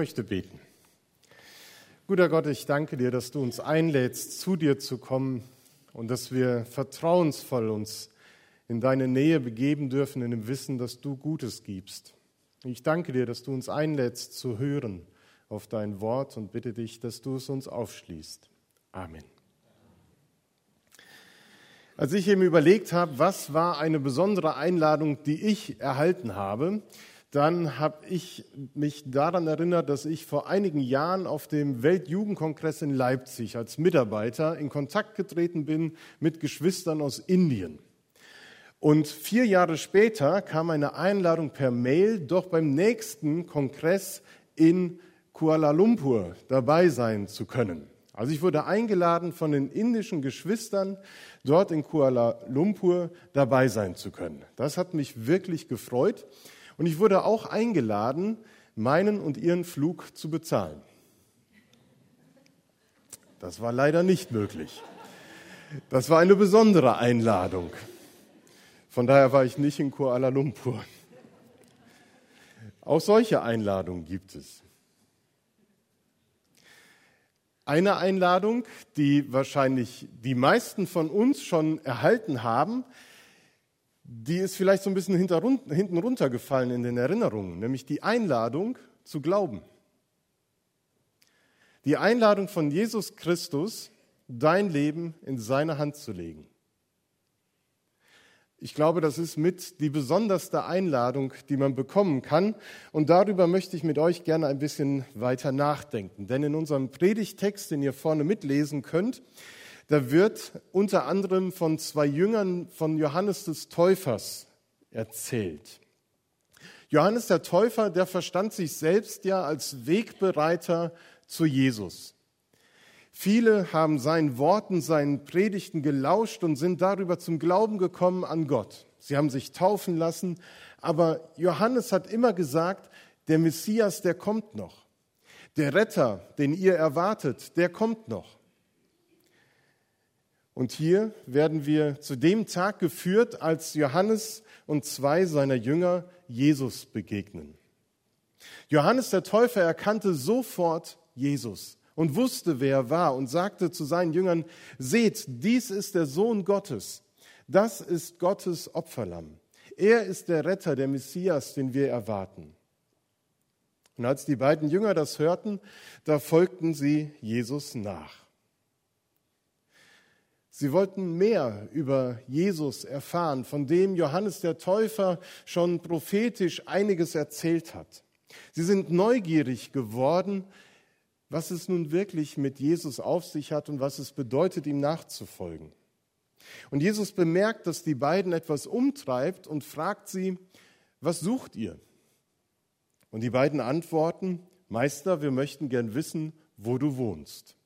möchte beten. Guter Gott, ich danke dir, dass du uns einlädst, zu dir zu kommen und dass wir vertrauensvoll uns in deine Nähe begeben dürfen, in dem Wissen, dass du Gutes gibst. Ich danke dir, dass du uns einlädst zu hören auf dein Wort und bitte dich, dass du es uns aufschließt. Amen. Als ich eben überlegt habe, was war eine besondere Einladung, die ich erhalten habe, dann habe ich mich daran erinnert, dass ich vor einigen Jahren auf dem Weltjugendkongress in Leipzig als Mitarbeiter in Kontakt getreten bin mit Geschwistern aus Indien. Und vier Jahre später kam eine Einladung per Mail, doch beim nächsten Kongress in Kuala Lumpur dabei sein zu können. Also ich wurde eingeladen von den indischen Geschwistern, dort in Kuala Lumpur dabei sein zu können. Das hat mich wirklich gefreut. Und ich wurde auch eingeladen, meinen und ihren Flug zu bezahlen. Das war leider nicht möglich. Das war eine besondere Einladung. Von daher war ich nicht in Kuala Lumpur. Auch solche Einladungen gibt es. Eine Einladung, die wahrscheinlich die meisten von uns schon erhalten haben, die ist vielleicht so ein bisschen hinten runtergefallen in den Erinnerungen, nämlich die Einladung zu glauben. Die Einladung von Jesus Christus, dein Leben in seine Hand zu legen. Ich glaube, das ist mit die besonderste Einladung, die man bekommen kann. Und darüber möchte ich mit euch gerne ein bisschen weiter nachdenken. Denn in unserem Predigtext, den ihr vorne mitlesen könnt, da wird unter anderem von zwei Jüngern von Johannes des Täufers erzählt. Johannes der Täufer, der verstand sich selbst ja als Wegbereiter zu Jesus. Viele haben seinen Worten, seinen Predigten gelauscht und sind darüber zum Glauben gekommen an Gott. Sie haben sich taufen lassen, aber Johannes hat immer gesagt, der Messias, der kommt noch. Der Retter, den ihr erwartet, der kommt noch. Und hier werden wir zu dem Tag geführt, als Johannes und zwei seiner Jünger Jesus begegnen. Johannes der Täufer erkannte sofort Jesus und wusste, wer er war und sagte zu seinen Jüngern, seht, dies ist der Sohn Gottes, das ist Gottes Opferlamm. Er ist der Retter, der Messias, den wir erwarten. Und als die beiden Jünger das hörten, da folgten sie Jesus nach. Sie wollten mehr über Jesus erfahren, von dem Johannes der Täufer schon prophetisch einiges erzählt hat. Sie sind neugierig geworden, was es nun wirklich mit Jesus auf sich hat und was es bedeutet, ihm nachzufolgen. Und Jesus bemerkt, dass die beiden etwas umtreibt und fragt sie, was sucht ihr? Und die beiden antworten, Meister, wir möchten gern wissen, wo du wohnst.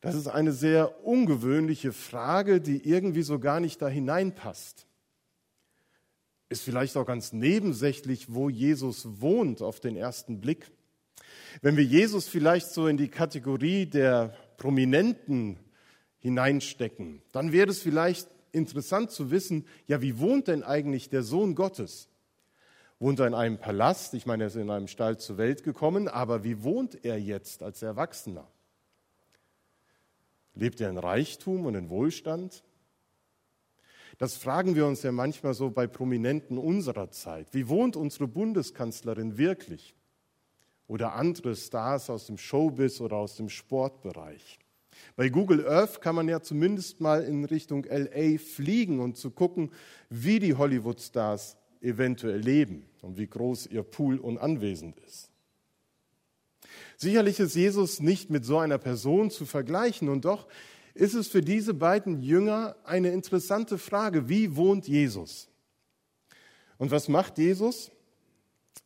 Das ist eine sehr ungewöhnliche Frage, die irgendwie so gar nicht da hineinpasst. Ist vielleicht auch ganz nebensächlich, wo Jesus wohnt auf den ersten Blick. Wenn wir Jesus vielleicht so in die Kategorie der Prominenten hineinstecken, dann wäre es vielleicht interessant zu wissen, ja, wie wohnt denn eigentlich der Sohn Gottes? Wohnt er in einem Palast? Ich meine, er ist in einem Stall zur Welt gekommen, aber wie wohnt er jetzt als Erwachsener? Lebt er in Reichtum und in Wohlstand? Das fragen wir uns ja manchmal so bei Prominenten unserer Zeit. Wie wohnt unsere Bundeskanzlerin wirklich? Oder andere Stars aus dem Showbiz oder aus dem Sportbereich. Bei Google Earth kann man ja zumindest mal in Richtung LA fliegen und zu gucken, wie die Hollywood-Stars eventuell leben und wie groß ihr Pool und anwesend ist. Sicherlich ist Jesus nicht mit so einer Person zu vergleichen und doch ist es für diese beiden Jünger eine interessante Frage, wie wohnt Jesus? Und was macht Jesus?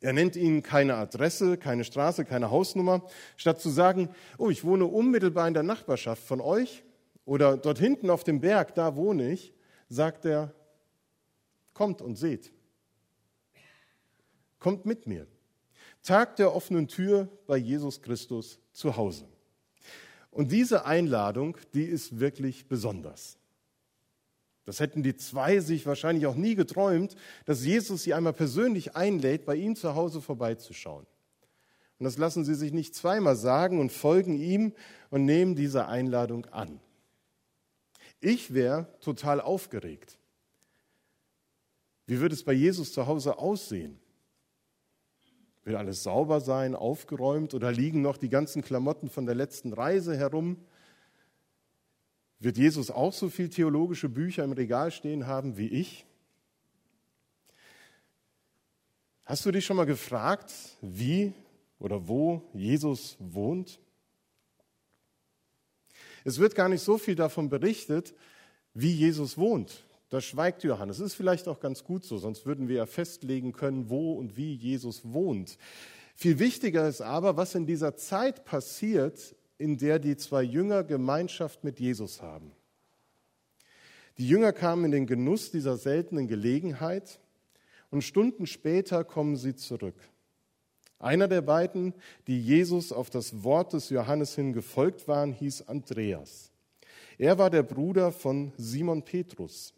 Er nennt ihnen keine Adresse, keine Straße, keine Hausnummer. Statt zu sagen, oh, ich wohne unmittelbar in der Nachbarschaft von euch oder dort hinten auf dem Berg, da wohne ich, sagt er, kommt und seht. Kommt mit mir. Tag der offenen Tür bei Jesus Christus zu Hause. Und diese Einladung, die ist wirklich besonders. Das hätten die zwei sich wahrscheinlich auch nie geträumt, dass Jesus sie einmal persönlich einlädt, bei ihm zu Hause vorbeizuschauen. Und das lassen sie sich nicht zweimal sagen und folgen ihm und nehmen diese Einladung an. Ich wäre total aufgeregt. Wie würde es bei Jesus zu Hause aussehen? Will alles sauber sein, aufgeräumt oder liegen noch die ganzen Klamotten von der letzten Reise herum? Wird Jesus auch so viel theologische Bücher im Regal stehen haben wie ich? Hast du dich schon mal gefragt, wie oder wo Jesus wohnt? Es wird gar nicht so viel davon berichtet, wie Jesus wohnt. Da schweigt Johannes. Das ist vielleicht auch ganz gut so, sonst würden wir ja festlegen können, wo und wie Jesus wohnt. Viel wichtiger ist aber, was in dieser Zeit passiert, in der die zwei Jünger Gemeinschaft mit Jesus haben. Die Jünger kamen in den Genuss dieser seltenen Gelegenheit und Stunden später kommen sie zurück. Einer der beiden, die Jesus auf das Wort des Johannes hin gefolgt waren, hieß Andreas. Er war der Bruder von Simon Petrus.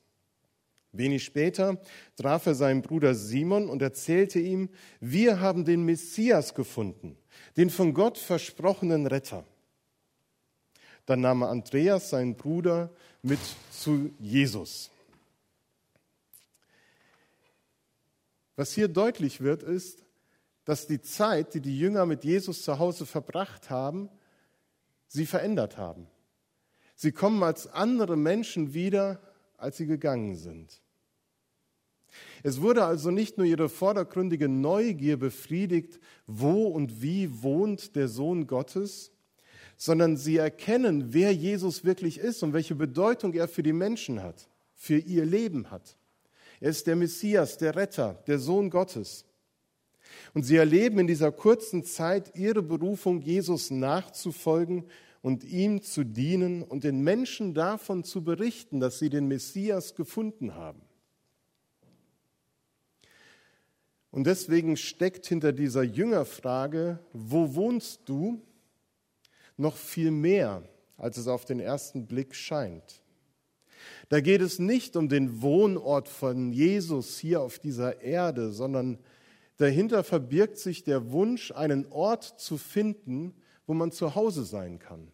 Wenig später traf er seinen Bruder Simon und erzählte ihm, wir haben den Messias gefunden, den von Gott versprochenen Retter. Dann nahm er Andreas, seinen Bruder, mit zu Jesus. Was hier deutlich wird, ist, dass die Zeit, die die Jünger mit Jesus zu Hause verbracht haben, sie verändert haben. Sie kommen als andere Menschen wieder, als sie gegangen sind. Es wurde also nicht nur ihre vordergründige Neugier befriedigt, wo und wie wohnt der Sohn Gottes, sondern sie erkennen, wer Jesus wirklich ist und welche Bedeutung er für die Menschen hat, für ihr Leben hat. Er ist der Messias, der Retter, der Sohn Gottes. Und sie erleben in dieser kurzen Zeit ihre Berufung, Jesus nachzufolgen und ihm zu dienen und den Menschen davon zu berichten, dass sie den Messias gefunden haben. Und deswegen steckt hinter dieser Jüngerfrage, wo wohnst du, noch viel mehr, als es auf den ersten Blick scheint. Da geht es nicht um den Wohnort von Jesus hier auf dieser Erde, sondern dahinter verbirgt sich der Wunsch, einen Ort zu finden, wo man zu Hause sein kann.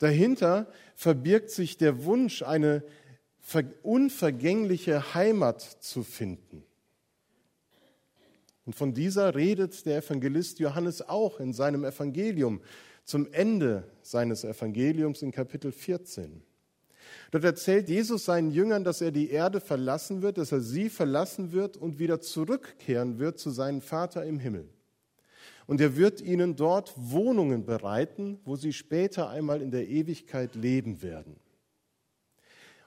Dahinter verbirgt sich der Wunsch, eine unvergängliche Heimat zu finden. Und von dieser redet der Evangelist Johannes auch in seinem Evangelium zum Ende seines Evangeliums in Kapitel 14. Dort erzählt Jesus seinen Jüngern, dass er die Erde verlassen wird, dass er sie verlassen wird und wieder zurückkehren wird zu seinem Vater im Himmel. Und er wird ihnen dort Wohnungen bereiten, wo sie später einmal in der Ewigkeit leben werden.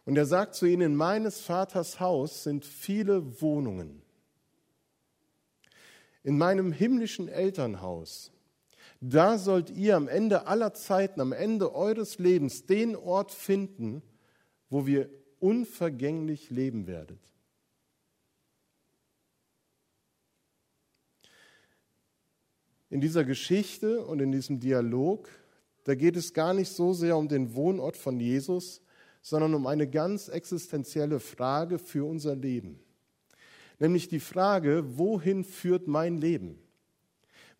Und er sagt zu ihnen, in meines Vaters Haus sind viele Wohnungen. In meinem himmlischen Elternhaus, da sollt ihr am Ende aller Zeiten, am Ende eures Lebens den Ort finden, wo wir unvergänglich leben werdet. In dieser Geschichte und in diesem Dialog, da geht es gar nicht so sehr um den Wohnort von Jesus, sondern um eine ganz existenzielle Frage für unser Leben nämlich die Frage, wohin führt mein Leben?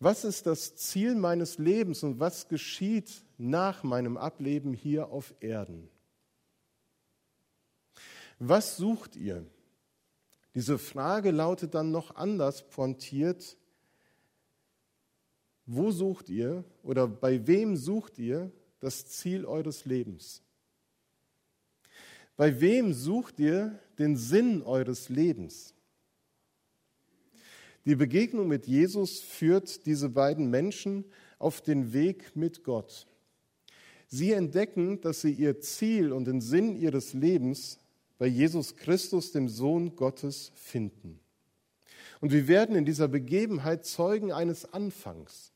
Was ist das Ziel meines Lebens und was geschieht nach meinem Ableben hier auf Erden? Was sucht ihr? Diese Frage lautet dann noch anders pointiert. Wo sucht ihr oder bei wem sucht ihr das Ziel eures Lebens? Bei wem sucht ihr den Sinn eures Lebens? Die Begegnung mit Jesus führt diese beiden Menschen auf den Weg mit Gott. Sie entdecken, dass sie ihr Ziel und den Sinn ihres Lebens bei Jesus Christus, dem Sohn Gottes, finden. Und wir werden in dieser Begebenheit Zeugen eines Anfangs,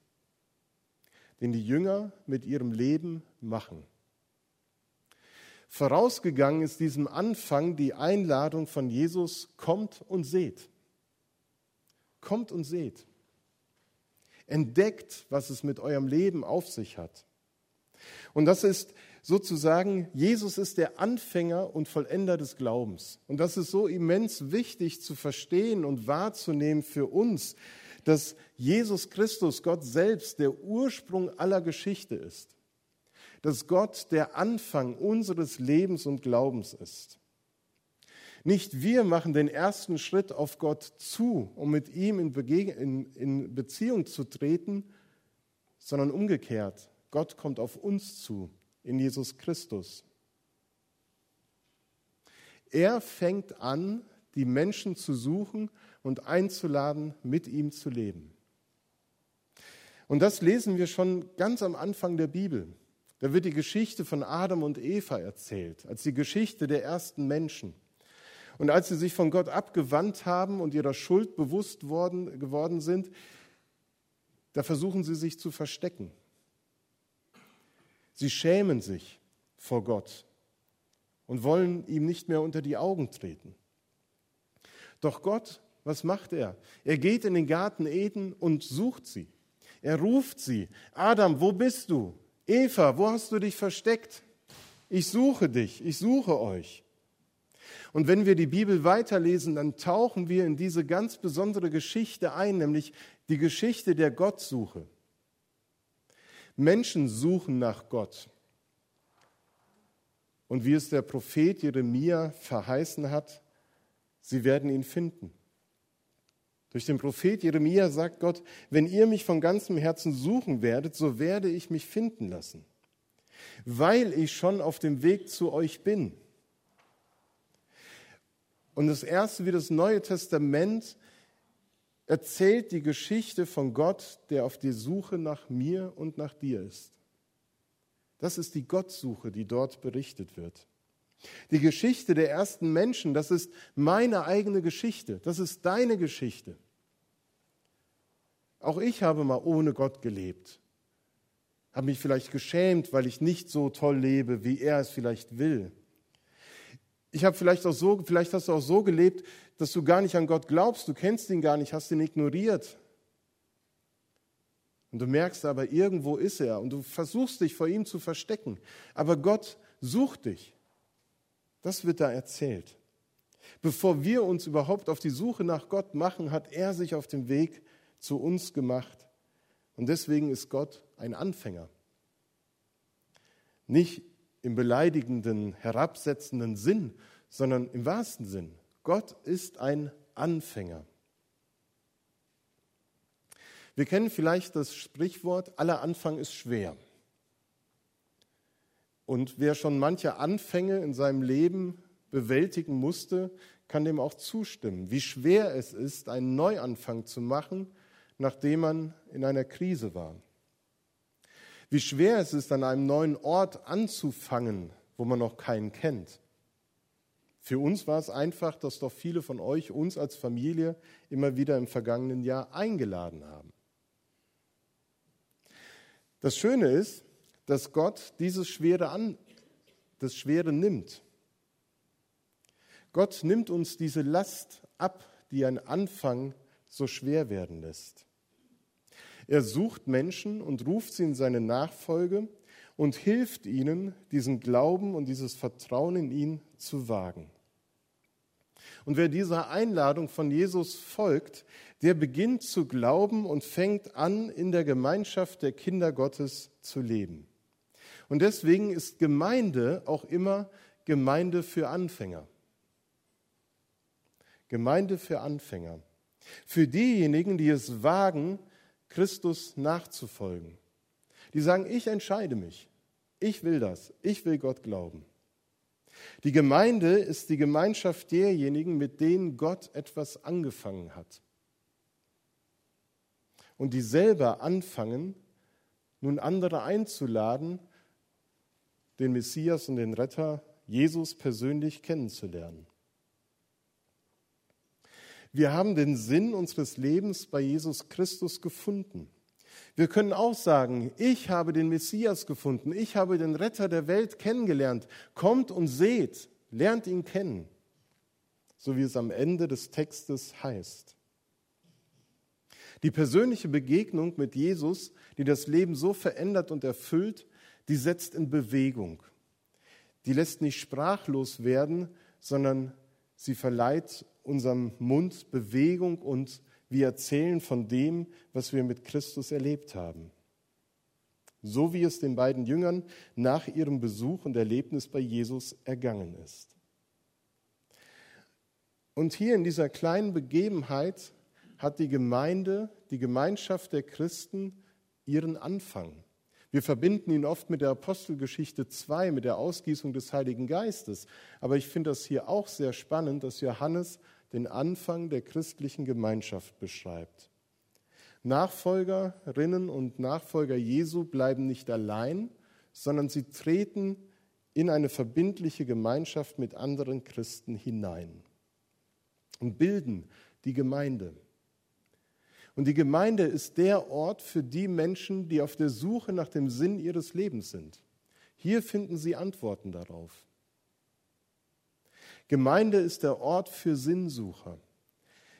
den die Jünger mit ihrem Leben machen. Vorausgegangen ist diesem Anfang die Einladung von Jesus, kommt und seht. Kommt und seht. Entdeckt, was es mit eurem Leben auf sich hat. Und das ist sozusagen, Jesus ist der Anfänger und Vollender des Glaubens. Und das ist so immens wichtig zu verstehen und wahrzunehmen für uns, dass Jesus Christus, Gott selbst, der Ursprung aller Geschichte ist. Dass Gott der Anfang unseres Lebens und Glaubens ist. Nicht wir machen den ersten Schritt auf Gott zu, um mit ihm in, in, in Beziehung zu treten, sondern umgekehrt. Gott kommt auf uns zu in Jesus Christus. Er fängt an, die Menschen zu suchen und einzuladen, mit ihm zu leben. Und das lesen wir schon ganz am Anfang der Bibel. Da wird die Geschichte von Adam und Eva erzählt, als die Geschichte der ersten Menschen. Und als sie sich von Gott abgewandt haben und ihrer Schuld bewusst worden, geworden sind, da versuchen sie sich zu verstecken. Sie schämen sich vor Gott und wollen ihm nicht mehr unter die Augen treten. Doch Gott, was macht er? Er geht in den Garten Eden und sucht sie. Er ruft sie. Adam, wo bist du? Eva, wo hast du dich versteckt? Ich suche dich, ich suche euch. Und wenn wir die Bibel weiterlesen, dann tauchen wir in diese ganz besondere Geschichte ein, nämlich die Geschichte der Gottsuche. Menschen suchen nach Gott. Und wie es der Prophet Jeremia verheißen hat, sie werden ihn finden. Durch den Prophet Jeremia sagt Gott, wenn ihr mich von ganzem Herzen suchen werdet, so werde ich mich finden lassen, weil ich schon auf dem Weg zu euch bin. Und das Erste, wie das Neue Testament erzählt die Geschichte von Gott, der auf die Suche nach mir und nach dir ist. Das ist die Gottsuche, die dort berichtet wird. Die Geschichte der ersten Menschen, das ist meine eigene Geschichte, das ist deine Geschichte. Auch ich habe mal ohne Gott gelebt, habe mich vielleicht geschämt, weil ich nicht so toll lebe, wie er es vielleicht will. Ich habe vielleicht auch so, vielleicht hast du auch so gelebt, dass du gar nicht an Gott glaubst, du kennst ihn gar nicht, hast ihn ignoriert. Und du merkst aber, irgendwo ist er und du versuchst dich vor ihm zu verstecken. Aber Gott sucht dich. Das wird da erzählt. Bevor wir uns überhaupt auf die Suche nach Gott machen, hat er sich auf den Weg zu uns gemacht. Und deswegen ist Gott ein Anfänger. Nicht im beleidigenden, herabsetzenden Sinn, sondern im wahrsten Sinn. Gott ist ein Anfänger. Wir kennen vielleicht das Sprichwort, aller Anfang ist schwer. Und wer schon manche Anfänge in seinem Leben bewältigen musste, kann dem auch zustimmen, wie schwer es ist, einen Neuanfang zu machen, nachdem man in einer Krise war. Wie schwer es ist, an einem neuen Ort anzufangen, wo man noch keinen kennt. Für uns war es einfach, dass doch viele von euch uns als Familie immer wieder im vergangenen Jahr eingeladen haben. Das Schöne ist, dass Gott dieses Schwere an, das Schwere nimmt. Gott nimmt uns diese Last ab, die ein Anfang so schwer werden lässt. Er sucht Menschen und ruft sie in seine Nachfolge und hilft ihnen, diesen Glauben und dieses Vertrauen in ihn zu wagen. Und wer dieser Einladung von Jesus folgt, der beginnt zu glauben und fängt an, in der Gemeinschaft der Kinder Gottes zu leben. Und deswegen ist Gemeinde auch immer Gemeinde für Anfänger. Gemeinde für Anfänger. Für diejenigen, die es wagen, Christus nachzufolgen. Die sagen, ich entscheide mich. Ich will das. Ich will Gott glauben. Die Gemeinde ist die Gemeinschaft derjenigen, mit denen Gott etwas angefangen hat. Und die selber anfangen, nun andere einzuladen, den Messias und den Retter Jesus persönlich kennenzulernen. Wir haben den Sinn unseres Lebens bei Jesus Christus gefunden. Wir können auch sagen, ich habe den Messias gefunden, ich habe den Retter der Welt kennengelernt. Kommt und seht, lernt ihn kennen, so wie es am Ende des Textes heißt. Die persönliche Begegnung mit Jesus, die das Leben so verändert und erfüllt, die setzt in Bewegung. die lässt nicht sprachlos werden, sondern sie verleiht unserem Mund Bewegung und wir erzählen von dem, was wir mit Christus erlebt haben. So wie es den beiden Jüngern nach ihrem Besuch und Erlebnis bei Jesus ergangen ist. Und hier in dieser kleinen Begebenheit hat die Gemeinde, die Gemeinschaft der Christen ihren Anfang. Wir verbinden ihn oft mit der Apostelgeschichte 2, mit der Ausgießung des Heiligen Geistes. Aber ich finde das hier auch sehr spannend, dass Johannes den Anfang der christlichen Gemeinschaft beschreibt. Nachfolgerinnen und Nachfolger Jesu bleiben nicht allein, sondern sie treten in eine verbindliche Gemeinschaft mit anderen Christen hinein und bilden die Gemeinde. Und die Gemeinde ist der Ort für die Menschen, die auf der Suche nach dem Sinn ihres Lebens sind. Hier finden sie Antworten darauf. Gemeinde ist der Ort für Sinnsucher.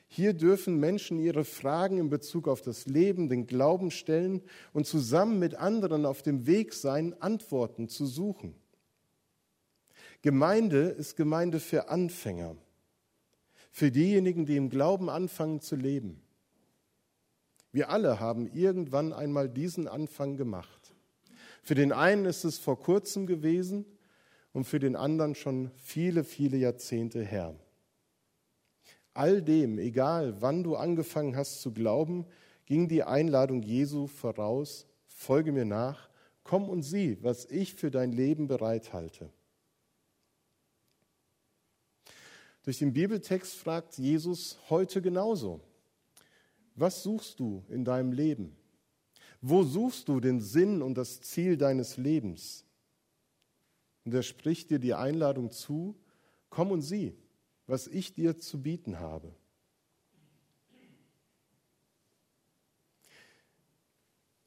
Hier dürfen Menschen ihre Fragen in Bezug auf das Leben, den Glauben stellen und zusammen mit anderen auf dem Weg sein, Antworten zu suchen. Gemeinde ist Gemeinde für Anfänger, für diejenigen, die im Glauben anfangen zu leben. Wir alle haben irgendwann einmal diesen Anfang gemacht. Für den einen ist es vor kurzem gewesen und für den anderen schon viele, viele Jahrzehnte her. All dem, egal wann du angefangen hast zu glauben, ging die Einladung Jesu voraus, folge mir nach, komm und sieh, was ich für dein Leben bereithalte. Durch den Bibeltext fragt Jesus heute genauso. Was suchst du in deinem Leben? Wo suchst du den Sinn und das Ziel deines Lebens? Und er spricht dir die Einladung zu, komm und sieh, was ich dir zu bieten habe.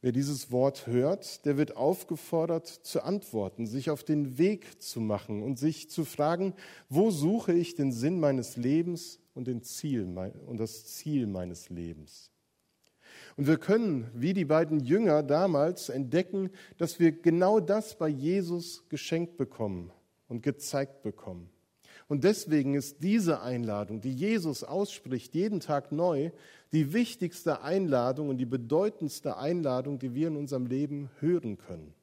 Wer dieses Wort hört, der wird aufgefordert zu antworten, sich auf den Weg zu machen und sich zu fragen, wo suche ich den Sinn meines Lebens und, den Ziel, und das Ziel meines Lebens. Und wir können, wie die beiden Jünger damals, entdecken, dass wir genau das bei Jesus geschenkt bekommen und gezeigt bekommen. Und deswegen ist diese Einladung, die Jesus ausspricht, jeden Tag neu, die wichtigste Einladung und die bedeutendste Einladung, die wir in unserem Leben hören können.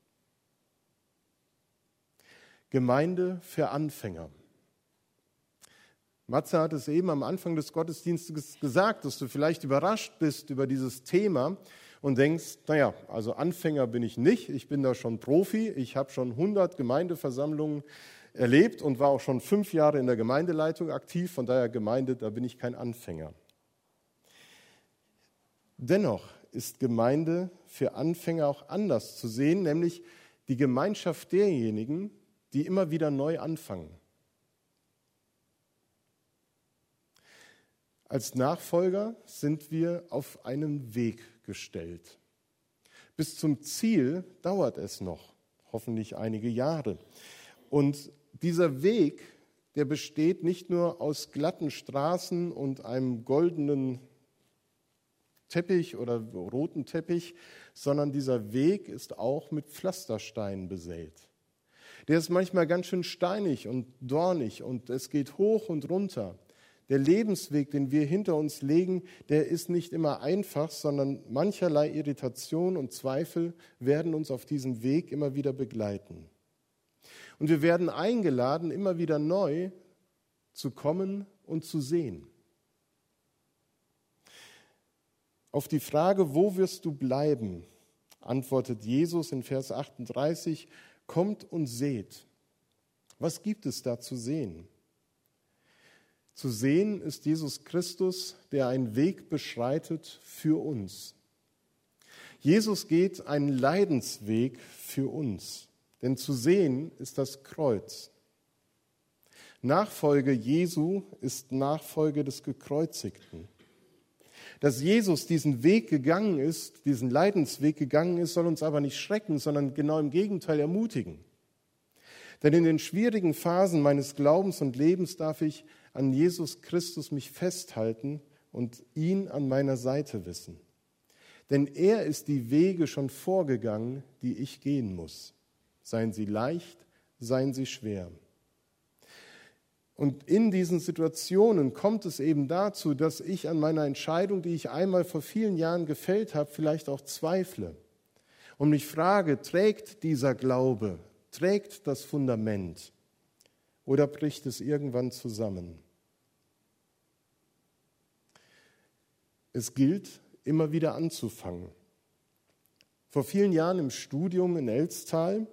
Gemeinde für Anfänger. Matze hat es eben am Anfang des Gottesdienstes gesagt, dass du vielleicht überrascht bist über dieses Thema und denkst, naja, also Anfänger bin ich nicht, ich bin da schon Profi, ich habe schon 100 Gemeindeversammlungen erlebt und war auch schon fünf Jahre in der Gemeindeleitung aktiv, von daher Gemeinde, da bin ich kein Anfänger. Dennoch ist Gemeinde für Anfänger auch anders zu sehen, nämlich die Gemeinschaft derjenigen, die immer wieder neu anfangen. Als Nachfolger sind wir auf einem Weg gestellt. Bis zum Ziel dauert es noch, hoffentlich einige Jahre. Und dieser Weg, der besteht nicht nur aus glatten Straßen und einem goldenen Teppich oder roten Teppich, sondern dieser Weg ist auch mit Pflastersteinen besät. Der ist manchmal ganz schön steinig und dornig und es geht hoch und runter. Der Lebensweg, den wir hinter uns legen, der ist nicht immer einfach, sondern mancherlei Irritation und Zweifel werden uns auf diesem Weg immer wieder begleiten. Und wir werden eingeladen, immer wieder neu zu kommen und zu sehen. Auf die Frage, wo wirst du bleiben, antwortet Jesus in Vers 38, kommt und seht. Was gibt es da zu sehen? Zu sehen ist Jesus Christus, der einen Weg beschreitet für uns. Jesus geht einen Leidensweg für uns, denn zu sehen ist das Kreuz. Nachfolge Jesu ist Nachfolge des Gekreuzigten. Dass Jesus diesen Weg gegangen ist, diesen Leidensweg gegangen ist, soll uns aber nicht schrecken, sondern genau im Gegenteil ermutigen. Denn in den schwierigen Phasen meines Glaubens und Lebens darf ich an Jesus Christus mich festhalten und ihn an meiner Seite wissen. Denn er ist die Wege schon vorgegangen, die ich gehen muss. Seien sie leicht, seien sie schwer. Und in diesen Situationen kommt es eben dazu, dass ich an meiner Entscheidung, die ich einmal vor vielen Jahren gefällt habe, vielleicht auch zweifle und mich frage, trägt dieser Glaube, trägt das Fundament oder bricht es irgendwann zusammen? Es gilt, immer wieder anzufangen. Vor vielen Jahren im Studium in Elstal,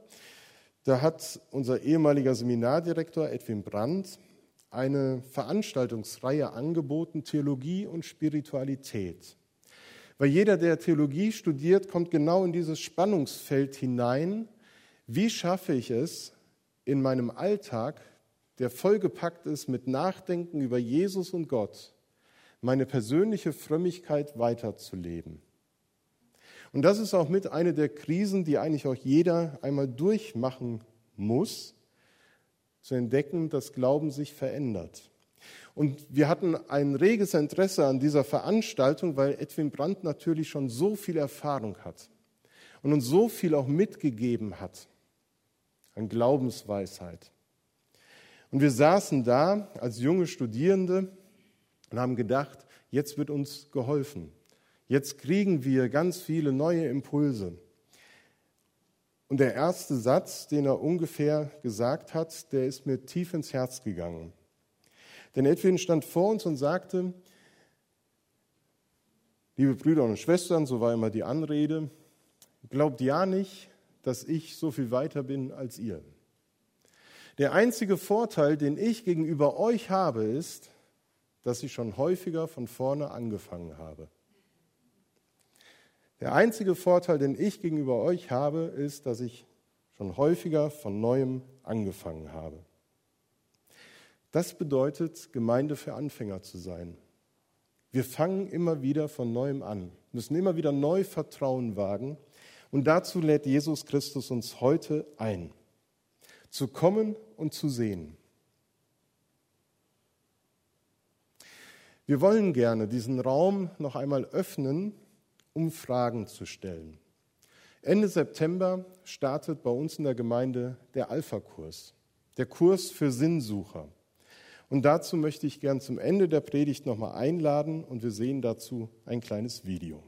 da hat unser ehemaliger Seminardirektor Edwin Brandt eine Veranstaltungsreihe angeboten, Theologie und Spiritualität. Weil jeder, der Theologie studiert, kommt genau in dieses Spannungsfeld hinein. Wie schaffe ich es, in meinem Alltag, der vollgepackt ist mit Nachdenken über Jesus und Gott, meine persönliche Frömmigkeit weiterzuleben? Und das ist auch mit eine der Krisen, die eigentlich auch jeder einmal durchmachen muss, zu entdecken, dass Glauben sich verändert. Und wir hatten ein reges Interesse an dieser Veranstaltung, weil Edwin Brandt natürlich schon so viel Erfahrung hat und uns so viel auch mitgegeben hat an Glaubensweisheit. Und wir saßen da als junge Studierende und haben gedacht, jetzt wird uns geholfen. Jetzt kriegen wir ganz viele neue Impulse. Und der erste Satz, den er ungefähr gesagt hat, der ist mir tief ins Herz gegangen. Denn Edwin stand vor uns und sagte, liebe Brüder und Schwestern, so war immer die Anrede, glaubt ja nicht, dass ich so viel weiter bin als ihr. Der einzige Vorteil, den ich gegenüber euch habe, ist, dass ich schon häufiger von vorne angefangen habe. Der einzige Vorteil, den ich gegenüber euch habe, ist, dass ich schon häufiger von neuem angefangen habe. Das bedeutet, Gemeinde für Anfänger zu sein. Wir fangen immer wieder von neuem an, müssen immer wieder neu Vertrauen wagen. Und dazu lädt Jesus Christus uns heute ein, zu kommen und zu sehen. Wir wollen gerne diesen Raum noch einmal öffnen um Fragen zu stellen. Ende September startet bei uns in der Gemeinde der Alpha-Kurs, der Kurs für Sinnsucher. Und dazu möchte ich gern zum Ende der Predigt nochmal einladen und wir sehen dazu ein kleines Video.